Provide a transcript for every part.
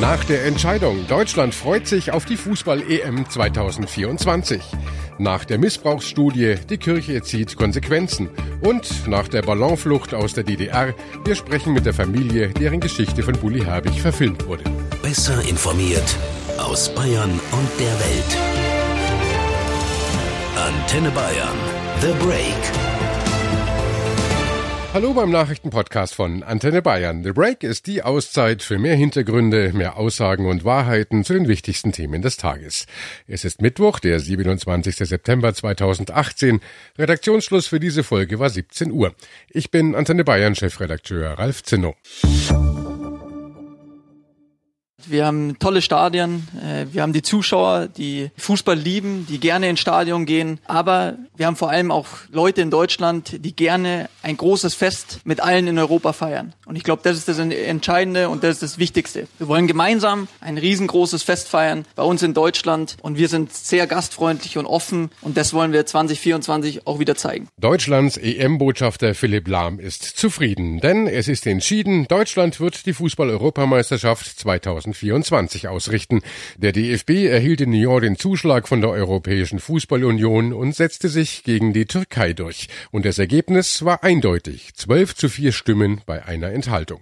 Nach der Entscheidung, Deutschland freut sich auf die Fußball-EM 2024. Nach der Missbrauchsstudie, die Kirche zieht Konsequenzen. Und nach der Ballonflucht aus der DDR, wir sprechen mit der Familie, deren Geschichte von Bully Herbig verfilmt wurde. Besser informiert aus Bayern und der Welt. Antenne Bayern. The Break. Hallo beim Nachrichtenpodcast von Antenne Bayern. The Break ist die Auszeit für mehr Hintergründe, mehr Aussagen und Wahrheiten zu den wichtigsten Themen des Tages. Es ist Mittwoch, der 27. September 2018. Redaktionsschluss für diese Folge war 17 Uhr. Ich bin Antenne Bayern Chefredakteur Ralf Zinno. Wir haben tolle Stadien, äh, wir haben die Zuschauer, die Fußball lieben, die gerne ins Stadion gehen, aber wir haben vor allem auch Leute in Deutschland, die gerne ein großes Fest mit allen in Europa feiern. Und ich glaube, das ist das Entscheidende und das ist das Wichtigste. Wir wollen gemeinsam ein riesengroßes Fest feiern bei uns in Deutschland und wir sind sehr gastfreundlich und offen und das wollen wir 2024 auch wieder zeigen. Deutschlands EM-Botschafter Philipp Lahm ist zufrieden, denn es ist entschieden, Deutschland wird die Fußball-Europameisterschaft 2024 2024 ausrichten. Der DFB erhielt in New York den Zuschlag von der Europäischen Fußballunion und setzte sich gegen die Türkei durch. Und das Ergebnis war eindeutig. 12 zu 4 Stimmen bei einer Enthaltung.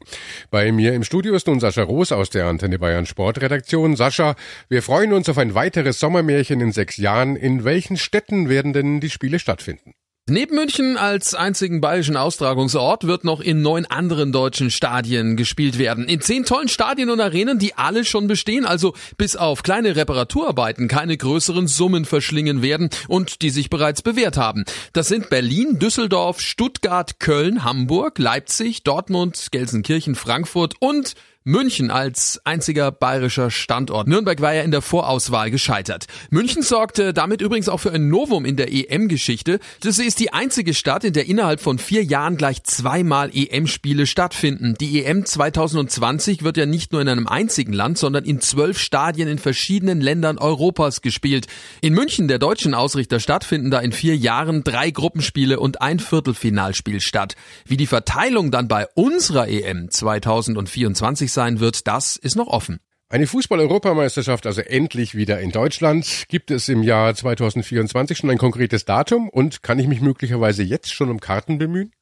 Bei mir im Studio ist nun Sascha Roos aus der Antenne Bayern Sportredaktion. Sascha, wir freuen uns auf ein weiteres Sommermärchen in sechs Jahren. In welchen Städten werden denn die Spiele stattfinden? Neben München als einzigen bayerischen Austragungsort wird noch in neun anderen deutschen Stadien gespielt werden. In zehn tollen Stadien und Arenen, die alle schon bestehen, also bis auf kleine Reparaturarbeiten keine größeren Summen verschlingen werden und die sich bereits bewährt haben. Das sind Berlin, Düsseldorf, Stuttgart, Köln, Hamburg, Leipzig, Dortmund, Gelsenkirchen, Frankfurt und München als einziger bayerischer Standort. Nürnberg war ja in der Vorauswahl gescheitert. München sorgte damit übrigens auch für ein Novum in der EM-Geschichte. Das ist die einzige Stadt, in der innerhalb von vier Jahren gleich zweimal EM-Spiele stattfinden. Die EM 2020 wird ja nicht nur in einem einzigen Land, sondern in zwölf Stadien in verschiedenen Ländern Europas gespielt. In München, der deutschen Ausrichterstadt, finden da in vier Jahren drei Gruppenspiele und ein Viertelfinalspiel statt. Wie die Verteilung dann bei unserer EM 2024 sein wird, das ist noch offen. Eine Fußball-Europameisterschaft also endlich wieder in Deutschland. Gibt es im Jahr 2024 schon ein konkretes Datum und kann ich mich möglicherweise jetzt schon um Karten bemühen?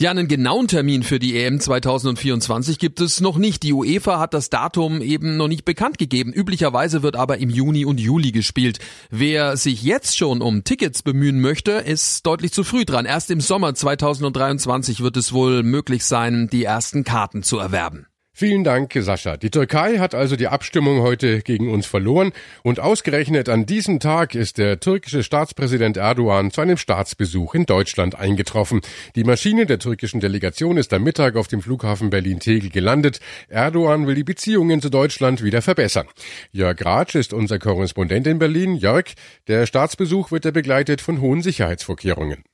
Ja, einen genauen Termin für die EM 2024 gibt es noch nicht. Die UEFA hat das Datum eben noch nicht bekannt gegeben. Üblicherweise wird aber im Juni und Juli gespielt. Wer sich jetzt schon um Tickets bemühen möchte, ist deutlich zu früh dran. Erst im Sommer 2023 wird es wohl möglich sein, die ersten Karten zu erwerben. Vielen Dank, Sascha. Die Türkei hat also die Abstimmung heute gegen uns verloren und ausgerechnet an diesem Tag ist der türkische Staatspräsident Erdogan zu einem Staatsbesuch in Deutschland eingetroffen. Die Maschine der türkischen Delegation ist am Mittag auf dem Flughafen Berlin-Tegel gelandet. Erdogan will die Beziehungen zu Deutschland wieder verbessern. Jörg Ratsch ist unser Korrespondent in Berlin. Jörg, der Staatsbesuch wird ja begleitet von hohen Sicherheitsvorkehrungen.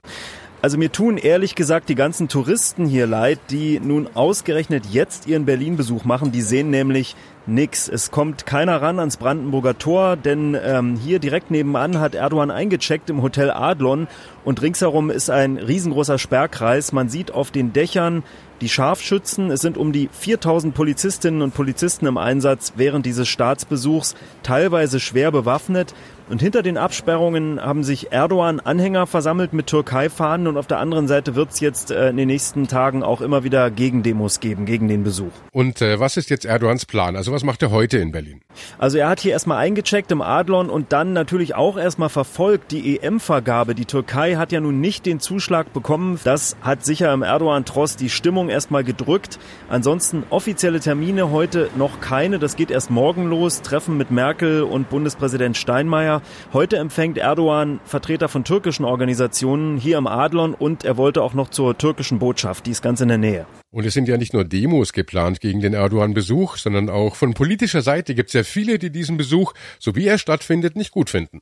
Also mir tun ehrlich gesagt die ganzen Touristen hier leid, die nun ausgerechnet jetzt ihren Berlin-Besuch machen. Die sehen nämlich nix. Es kommt keiner ran ans Brandenburger Tor, denn ähm, hier direkt nebenan hat Erdogan eingecheckt im Hotel Adlon und ringsherum ist ein riesengroßer Sperrkreis. Man sieht auf den Dächern die Scharfschützen. Es sind um die 4000 Polizistinnen und Polizisten im Einsatz während dieses Staatsbesuchs, teilweise schwer bewaffnet. Und hinter den Absperrungen haben sich Erdogan-Anhänger versammelt mit Türkei-Fahnen und auf der anderen Seite wird es jetzt äh, in den nächsten Tagen auch immer wieder Gegendemos geben gegen den Besuch. Und äh, was ist jetzt Erdogans Plan? Also was macht er heute in Berlin? Also er hat hier erstmal eingecheckt im Adlon und dann natürlich auch erstmal verfolgt die EM-Vergabe. Die Türkei hat ja nun nicht den Zuschlag bekommen. Das hat sicher im Erdogan-Tross die Stimmung erstmal gedrückt. Ansonsten offizielle Termine heute noch keine. Das geht erst morgen los. Treffen mit Merkel und Bundespräsident Steinmeier. Heute empfängt Erdogan Vertreter von türkischen Organisationen hier im Adlon und er wollte auch noch zur türkischen Botschaft, die ist ganz in der Nähe. Und es sind ja nicht nur Demos geplant gegen den Erdogan-Besuch, sondern auch von politischer Seite gibt es ja viele, die diesen Besuch, so wie er stattfindet, nicht gut finden.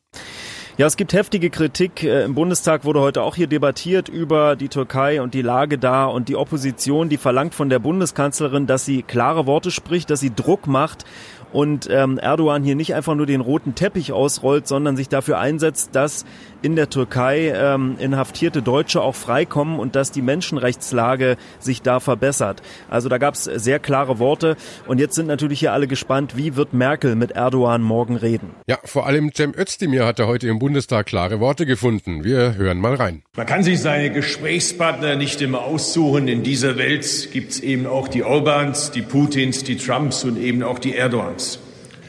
Ja, es gibt heftige Kritik. Äh, Im Bundestag wurde heute auch hier debattiert über die Türkei und die Lage da und die Opposition, die verlangt von der Bundeskanzlerin, dass sie klare Worte spricht, dass sie Druck macht und ähm, Erdogan hier nicht einfach nur den roten Teppich ausrollt, sondern sich dafür einsetzt, dass in der Türkei ähm, inhaftierte Deutsche auch freikommen und dass die Menschenrechtslage sich da verbessert. Also da gab es sehr klare Worte und jetzt sind natürlich hier alle gespannt, wie wird Merkel mit Erdogan morgen reden. Ja, vor allem Cem Özdemir hatte heute im Bundestag klare Worte gefunden. Wir hören mal rein. Man kann sich seine Gesprächspartner nicht immer aussuchen. In dieser Welt gibt es eben auch die Orbans, die Putins, die Trumps und eben auch die Erdogans.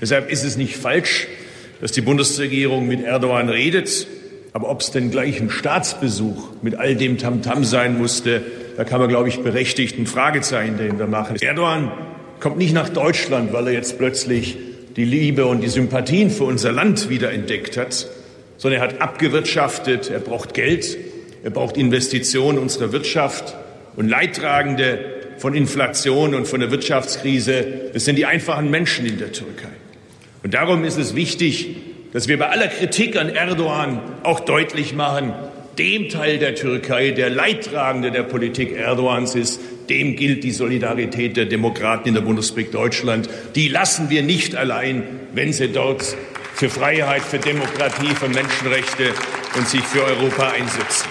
Deshalb ist es nicht falsch, dass die Bundesregierung mit Erdogan redet. Aber ob es denn gleich ein Staatsbesuch mit all dem Tamtam -Tam sein musste, da kann man, glaube ich, berechtigt ein Fragezeichen dahinter machen. Erdogan kommt nicht nach Deutschland, weil er jetzt plötzlich die Liebe und die Sympathien für unser Land wiederentdeckt hat, sondern er hat abgewirtschaftet, er braucht Geld, er braucht Investitionen unserer Wirtschaft und Leidtragende von Inflation und von der Wirtschaftskrise, das sind die einfachen Menschen in der Türkei. Und darum ist es wichtig, dass wir bei aller Kritik an Erdogan auch deutlich machen, dem Teil der Türkei, der Leidtragende der Politik Erdogans ist, dem gilt die Solidarität der Demokraten in der Bundesrepublik Deutschland. Die lassen wir nicht allein, wenn sie dort für Freiheit, für Demokratie, für Menschenrechte und sich für Europa einsetzen.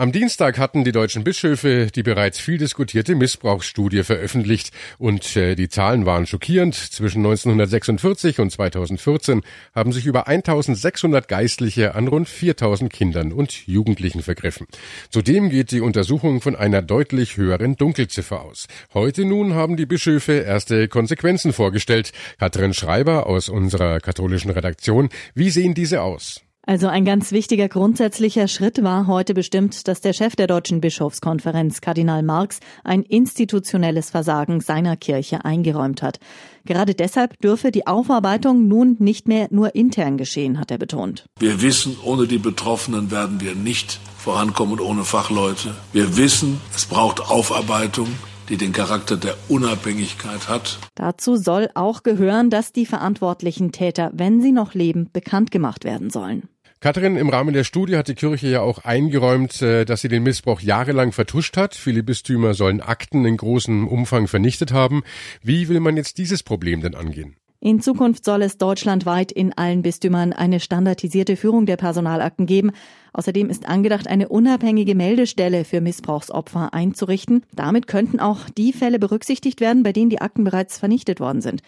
Am Dienstag hatten die deutschen Bischöfe die bereits viel diskutierte Missbrauchsstudie veröffentlicht und äh, die Zahlen waren schockierend. Zwischen 1946 und 2014 haben sich über 1600 Geistliche an rund 4000 Kindern und Jugendlichen vergriffen. Zudem geht die Untersuchung von einer deutlich höheren Dunkelziffer aus. Heute nun haben die Bischöfe erste Konsequenzen vorgestellt. Katrin Schreiber aus unserer katholischen Redaktion. Wie sehen diese aus? Also ein ganz wichtiger grundsätzlicher Schritt war heute bestimmt, dass der Chef der Deutschen Bischofskonferenz, Kardinal Marx, ein institutionelles Versagen seiner Kirche eingeräumt hat. Gerade deshalb dürfe die Aufarbeitung nun nicht mehr nur intern geschehen, hat er betont. Wir wissen, ohne die Betroffenen werden wir nicht vorankommen ohne Fachleute. Wir wissen, es braucht Aufarbeitung die den Charakter der Unabhängigkeit hat. Dazu soll auch gehören, dass die verantwortlichen Täter, wenn sie noch leben, bekannt gemacht werden sollen. Katrin, im Rahmen der Studie hat die Kirche ja auch eingeräumt, äh, dass sie den Missbrauch jahrelang vertuscht hat. Viele Bistümer sollen Akten in großem Umfang vernichtet haben. Wie will man jetzt dieses Problem denn angehen? In Zukunft soll es deutschlandweit in allen Bistümern eine standardisierte Führung der Personalakten geben. Außerdem ist angedacht, eine unabhängige Meldestelle für Missbrauchsopfer einzurichten. Damit könnten auch die Fälle berücksichtigt werden, bei denen die Akten bereits vernichtet worden sind.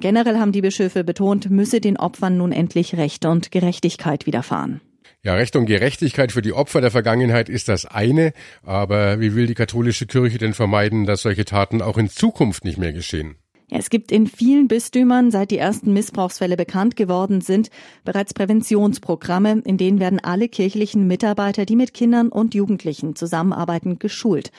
Generell haben die Bischöfe betont, müsse den Opfern nun endlich Recht und Gerechtigkeit widerfahren. Ja, Recht und Gerechtigkeit für die Opfer der Vergangenheit ist das eine, aber wie will die katholische Kirche denn vermeiden, dass solche Taten auch in Zukunft nicht mehr geschehen? Ja, es gibt in vielen Bistümern, seit die ersten Missbrauchsfälle bekannt geworden sind, bereits Präventionsprogramme, in denen werden alle kirchlichen Mitarbeiter, die mit Kindern und Jugendlichen zusammenarbeiten, geschult.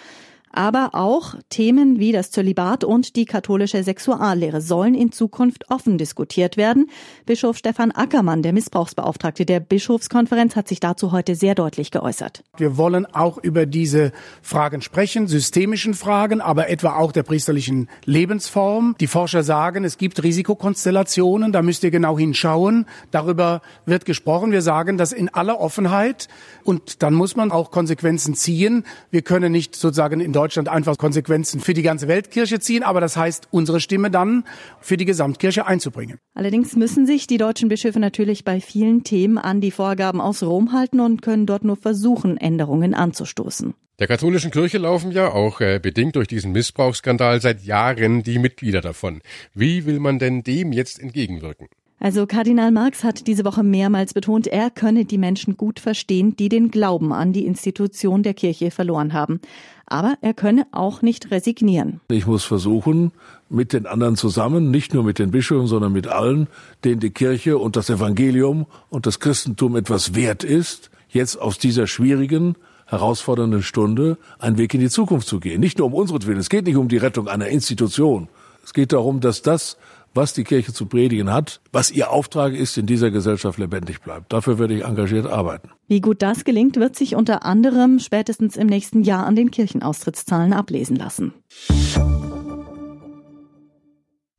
Aber auch Themen wie das Zölibat und die katholische Sexuallehre sollen in Zukunft offen diskutiert werden. Bischof Stefan Ackermann, der Missbrauchsbeauftragte der Bischofskonferenz, hat sich dazu heute sehr deutlich geäußert. Wir wollen auch über diese Fragen sprechen, systemischen Fragen, aber etwa auch der priesterlichen Lebensform. Die Forscher sagen, es gibt Risikokonstellationen, da müsst ihr genau hinschauen. Darüber wird gesprochen. Wir sagen das in aller Offenheit und dann muss man auch Konsequenzen ziehen. Wir können nicht sozusagen in Deutschland einfach Konsequenzen für die ganze Weltkirche ziehen, aber das heißt, unsere Stimme dann für die Gesamtkirche einzubringen. Allerdings müssen sich die deutschen Bischöfe natürlich bei vielen Themen an die Vorgaben aus Rom halten und können dort nur versuchen, Änderungen anzustoßen. Der katholischen Kirche laufen ja auch äh, bedingt durch diesen Missbrauchsskandal seit Jahren die Mitglieder davon. Wie will man denn dem jetzt entgegenwirken? Also Kardinal Marx hat diese Woche mehrmals betont, er könne die Menschen gut verstehen, die den Glauben an die Institution der Kirche verloren haben. Aber er könne auch nicht resignieren. Ich muss versuchen, mit den anderen zusammen, nicht nur mit den Bischöfen, sondern mit allen, denen die Kirche und das Evangelium und das Christentum etwas wert ist, jetzt aus dieser schwierigen, herausfordernden Stunde einen Weg in die Zukunft zu gehen. Nicht nur um unseren Willen. Es geht nicht um die Rettung einer Institution. Es geht darum, dass das, was die Kirche zu predigen hat, was ihr Auftrag ist, in dieser Gesellschaft lebendig bleibt. Dafür werde ich engagiert arbeiten. Wie gut das gelingt, wird sich unter anderem spätestens im nächsten Jahr an den Kirchenaustrittszahlen ablesen lassen.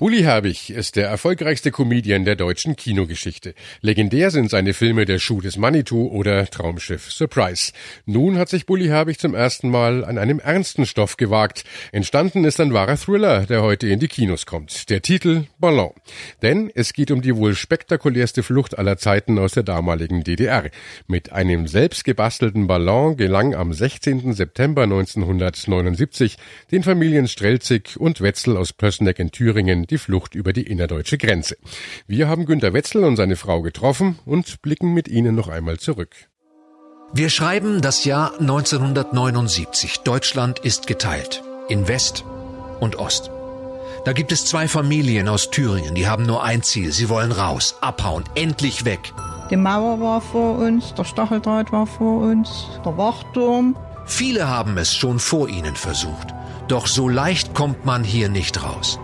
Bully Herbig ist der erfolgreichste Comedian der deutschen Kinogeschichte. Legendär sind seine Filme Der Schuh des Manitou oder Traumschiff Surprise. Nun hat sich Bully Herbig zum ersten Mal an einem ernsten Stoff gewagt. Entstanden ist ein wahrer Thriller, der heute in die Kinos kommt. Der Titel Ballon. Denn es geht um die wohl spektakulärste Flucht aller Zeiten aus der damaligen DDR. Mit einem selbst gebastelten Ballon gelang am 16. September 1979 den Familien Strelzig und Wetzel aus Pößneck in Thüringen die Flucht über die innerdeutsche Grenze. Wir haben Günter Wetzel und seine Frau getroffen und blicken mit ihnen noch einmal zurück. Wir schreiben das Jahr 1979. Deutschland ist geteilt in West und Ost. Da gibt es zwei Familien aus Thüringen, die haben nur ein Ziel. Sie wollen raus, abhauen, endlich weg. Die Mauer war vor uns, der Stacheldraht war vor uns, der Wachturm. Viele haben es schon vor ihnen versucht. Doch so leicht kommt man hier nicht raus.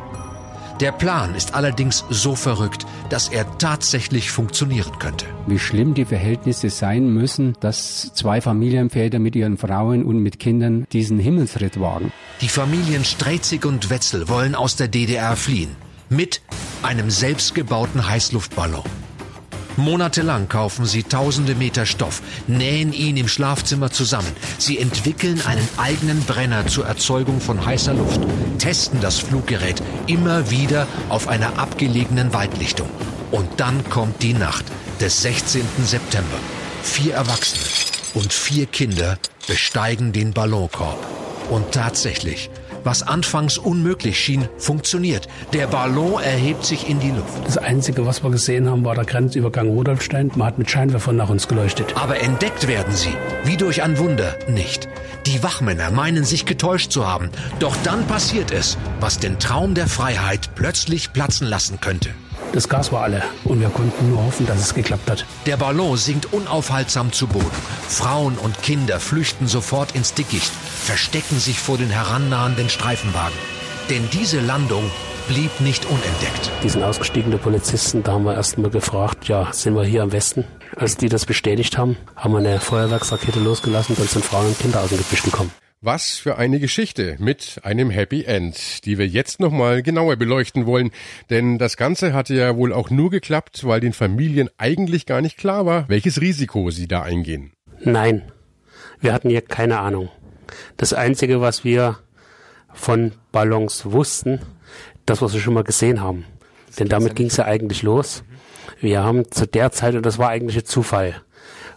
Der Plan ist allerdings so verrückt, dass er tatsächlich funktionieren könnte. Wie schlimm die Verhältnisse sein müssen, dass zwei Familienväter mit ihren Frauen und mit Kindern diesen Himmelsritt wagen. Die Familien Strezig und Wetzel wollen aus der DDR fliehen. Mit einem selbstgebauten Heißluftballon. Monatelang kaufen sie tausende Meter Stoff, nähen ihn im Schlafzimmer zusammen. Sie entwickeln einen eigenen Brenner zur Erzeugung von heißer Luft, testen das Fluggerät immer wieder auf einer abgelegenen Waldlichtung. Und dann kommt die Nacht des 16. September. Vier Erwachsene und vier Kinder besteigen den Ballonkorb. Und tatsächlich, was anfangs unmöglich schien, funktioniert. Der Ballon erhebt sich in die Luft. Das Einzige, was wir gesehen haben, war der Grenzübergang Rudolfstein. Man hat mit Scheinwerfern nach uns geleuchtet. Aber entdeckt werden sie, wie durch ein Wunder, nicht. Die Wachmänner meinen sich getäuscht zu haben. Doch dann passiert es, was den Traum der Freiheit plötzlich platzen lassen könnte. Das Gas war alle und wir konnten nur hoffen, dass es geklappt hat. Der Ballon sinkt unaufhaltsam zu Boden. Frauen und Kinder flüchten sofort ins Dickicht, verstecken sich vor den herannahenden Streifenwagen. Denn diese Landung blieb nicht unentdeckt. Diesen ausgestiegenen Polizisten, da haben wir erst mal gefragt, ja, sind wir hier am Westen? Als die das bestätigt haben, haben wir eine Feuerwerksrakete losgelassen, dann sind Frauen und Kinder aus dem Gebüsch gekommen. Was für eine Geschichte mit einem Happy End, die wir jetzt nochmal genauer beleuchten wollen. Denn das Ganze hatte ja wohl auch nur geklappt, weil den Familien eigentlich gar nicht klar war, welches Risiko sie da eingehen. Nein, wir hatten hier keine Ahnung. Das Einzige, was wir von Ballons wussten, das, was wir schon mal gesehen haben. Denn damit ging es ja eigentlich los. Wir haben zu der Zeit, und das war eigentlich ein Zufall,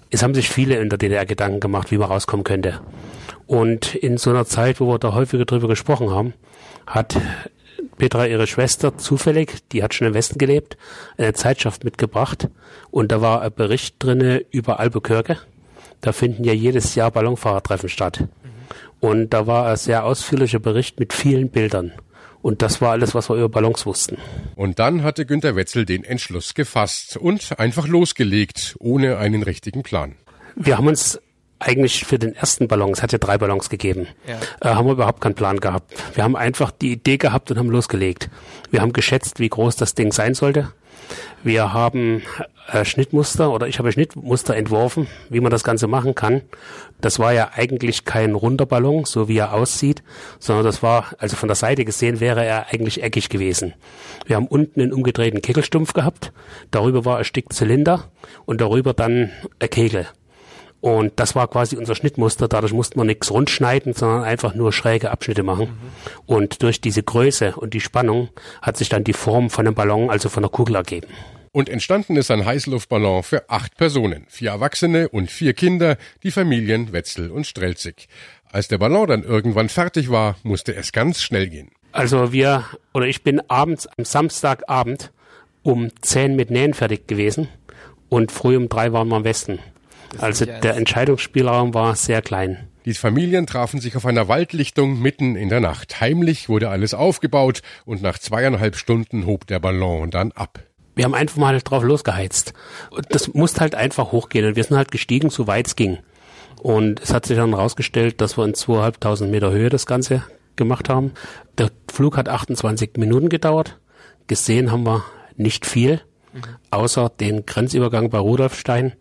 es haben sich viele in der DDR Gedanken gemacht, wie man rauskommen könnte. Und in so einer Zeit, wo wir da häufiger drüber gesprochen haben, hat Petra, ihre Schwester, zufällig, die hat schon im Westen gelebt, eine Zeitschrift mitgebracht. Und da war ein Bericht drinne über Albuquerque. Da finden ja jedes Jahr Ballonfahrertreffen statt. Und da war ein sehr ausführlicher Bericht mit vielen Bildern. Und das war alles, was wir über Ballons wussten. Und dann hatte Günter Wetzel den Entschluss gefasst und einfach losgelegt, ohne einen richtigen Plan. Wir haben uns eigentlich für den ersten Ballon, es hat ja drei Ballons gegeben, ja. äh, haben wir überhaupt keinen Plan gehabt. Wir haben einfach die Idee gehabt und haben losgelegt. Wir haben geschätzt, wie groß das Ding sein sollte. Wir haben äh, Schnittmuster oder ich habe Schnittmuster entworfen, wie man das Ganze machen kann. Das war ja eigentlich kein runder Ballon, so wie er aussieht, sondern das war, also von der Seite gesehen, wäre er eigentlich eckig gewesen. Wir haben unten einen umgedrehten Kegelstumpf gehabt, darüber war ein Stück Zylinder und darüber dann ein Kegel. Und das war quasi unser Schnittmuster. Dadurch musste man nichts rundschneiden, sondern einfach nur schräge Abschnitte machen. Mhm. Und durch diese Größe und die Spannung hat sich dann die Form von einem Ballon, also von einer Kugel ergeben. Und entstanden ist ein Heißluftballon für acht Personen, vier Erwachsene und vier Kinder, die Familien Wetzel und Strelzig. Als der Ballon dann irgendwann fertig war, musste es ganz schnell gehen. Also wir, oder ich bin abends, am Samstagabend um zehn mit Nähen fertig gewesen und früh um drei waren wir am Westen. Also der Entscheidungsspielraum war sehr klein. Die Familien trafen sich auf einer Waldlichtung mitten in der Nacht. Heimlich wurde alles aufgebaut und nach zweieinhalb Stunden hob der Ballon dann ab. Wir haben einfach mal drauf losgeheizt. Das musste halt einfach hochgehen und wir sind halt gestiegen, so weit es ging. Und es hat sich dann herausgestellt, dass wir in zweieinhalbtausend Meter Höhe das Ganze gemacht haben. Der Flug hat 28 Minuten gedauert. Gesehen haben wir nicht viel, mhm. außer den Grenzübergang bei Rudolfstein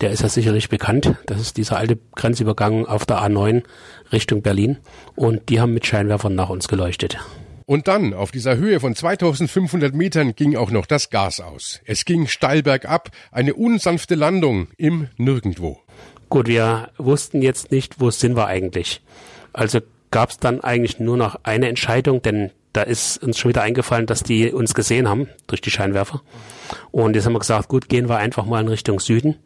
der ist ja sicherlich bekannt. Das ist dieser alte Grenzübergang auf der A9 Richtung Berlin. Und die haben mit Scheinwerfern nach uns geleuchtet. Und dann, auf dieser Höhe von 2500 Metern, ging auch noch das Gas aus. Es ging steil bergab, eine unsanfte Landung im Nirgendwo. Gut, wir wussten jetzt nicht, wo sind wir eigentlich. Also gab es dann eigentlich nur noch eine Entscheidung, denn da ist uns schon wieder eingefallen, dass die uns gesehen haben durch die Scheinwerfer. Und jetzt haben wir gesagt, gut, gehen wir einfach mal in Richtung Süden.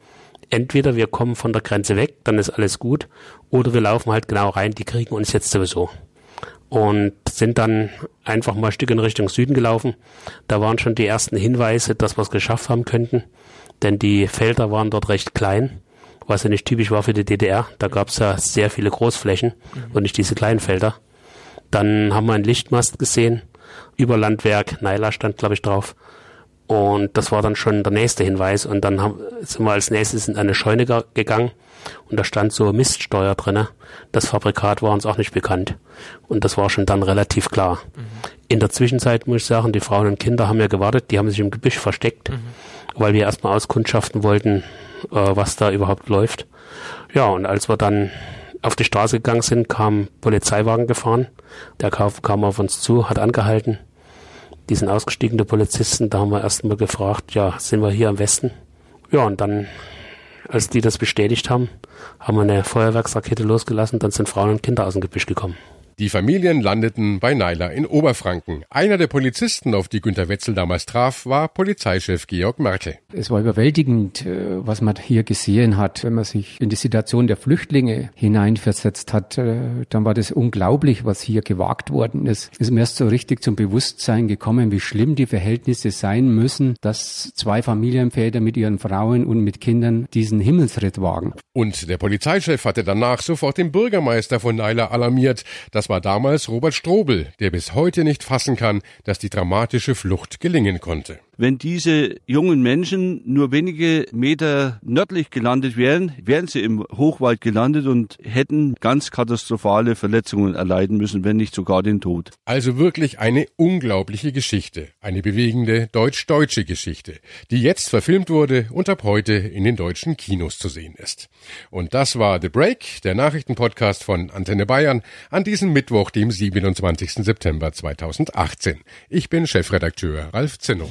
Entweder wir kommen von der Grenze weg, dann ist alles gut, oder wir laufen halt genau rein, die kriegen uns jetzt sowieso. Und sind dann einfach mal ein Stück in Richtung Süden gelaufen. Da waren schon die ersten Hinweise, dass wir es geschafft haben könnten, denn die Felder waren dort recht klein was ja nicht typisch war für die DDR. Da gab es ja sehr viele Großflächen mhm. und nicht diese kleinen Felder. Dann haben wir einen Lichtmast gesehen, über Landwerk, Naila stand, glaube ich, drauf. Und das war dann schon der nächste Hinweis. Und dann haben, sind wir als nächstes in eine Scheune gegangen und da stand so Miststeuer drinne. Das Fabrikat war uns auch nicht bekannt. Und das war schon dann relativ klar. Mhm. In der Zwischenzeit muss ich sagen, die Frauen und Kinder haben ja gewartet, die haben sich im Gebüsch versteckt, mhm. weil wir erstmal auskundschaften wollten, äh, was da überhaupt läuft. Ja, und als wir dann auf die Straße gegangen sind, kam Polizeiwagen gefahren. Der kam auf uns zu, hat angehalten. Die sind ausgestiegene Polizisten. Da haben wir erstmal gefragt, ja, sind wir hier am Westen? Ja, und dann, als die das bestätigt haben, haben wir eine Feuerwerksrakete losgelassen. Dann sind Frauen und Kinder aus dem Gebüsch gekommen. Die Familien landeten bei Naila in Oberfranken. Einer der Polizisten, auf die Günter Wetzel damals traf, war Polizeichef Georg Merkel. Es war überwältigend, äh, was man hier gesehen hat. Wenn man sich in die Situation der Flüchtlinge hineinversetzt hat, äh, dann war das unglaublich, was hier gewagt worden ist. Es ist mir erst so richtig zum Bewusstsein gekommen, wie schlimm die Verhältnisse sein müssen, dass zwei Familienväter mit ihren Frauen und mit Kindern diesen Himmelsritt wagen. Und der Polizeichef hatte danach sofort den Bürgermeister von Naila alarmiert. Das war damals Robert Strobel, der bis heute nicht fassen kann, dass die dramatische Flucht gelingen konnte wenn diese jungen Menschen nur wenige Meter nördlich gelandet wären, wären sie im Hochwald gelandet und hätten ganz katastrophale Verletzungen erleiden müssen, wenn nicht sogar den Tod. Also wirklich eine unglaubliche Geschichte, eine bewegende deutsch-deutsche Geschichte, die jetzt verfilmt wurde und ab heute in den deutschen Kinos zu sehen ist. Und das war The Break, der Nachrichtenpodcast von Antenne Bayern an diesem Mittwoch, dem 27. September 2018. Ich bin Chefredakteur Ralf Zinno.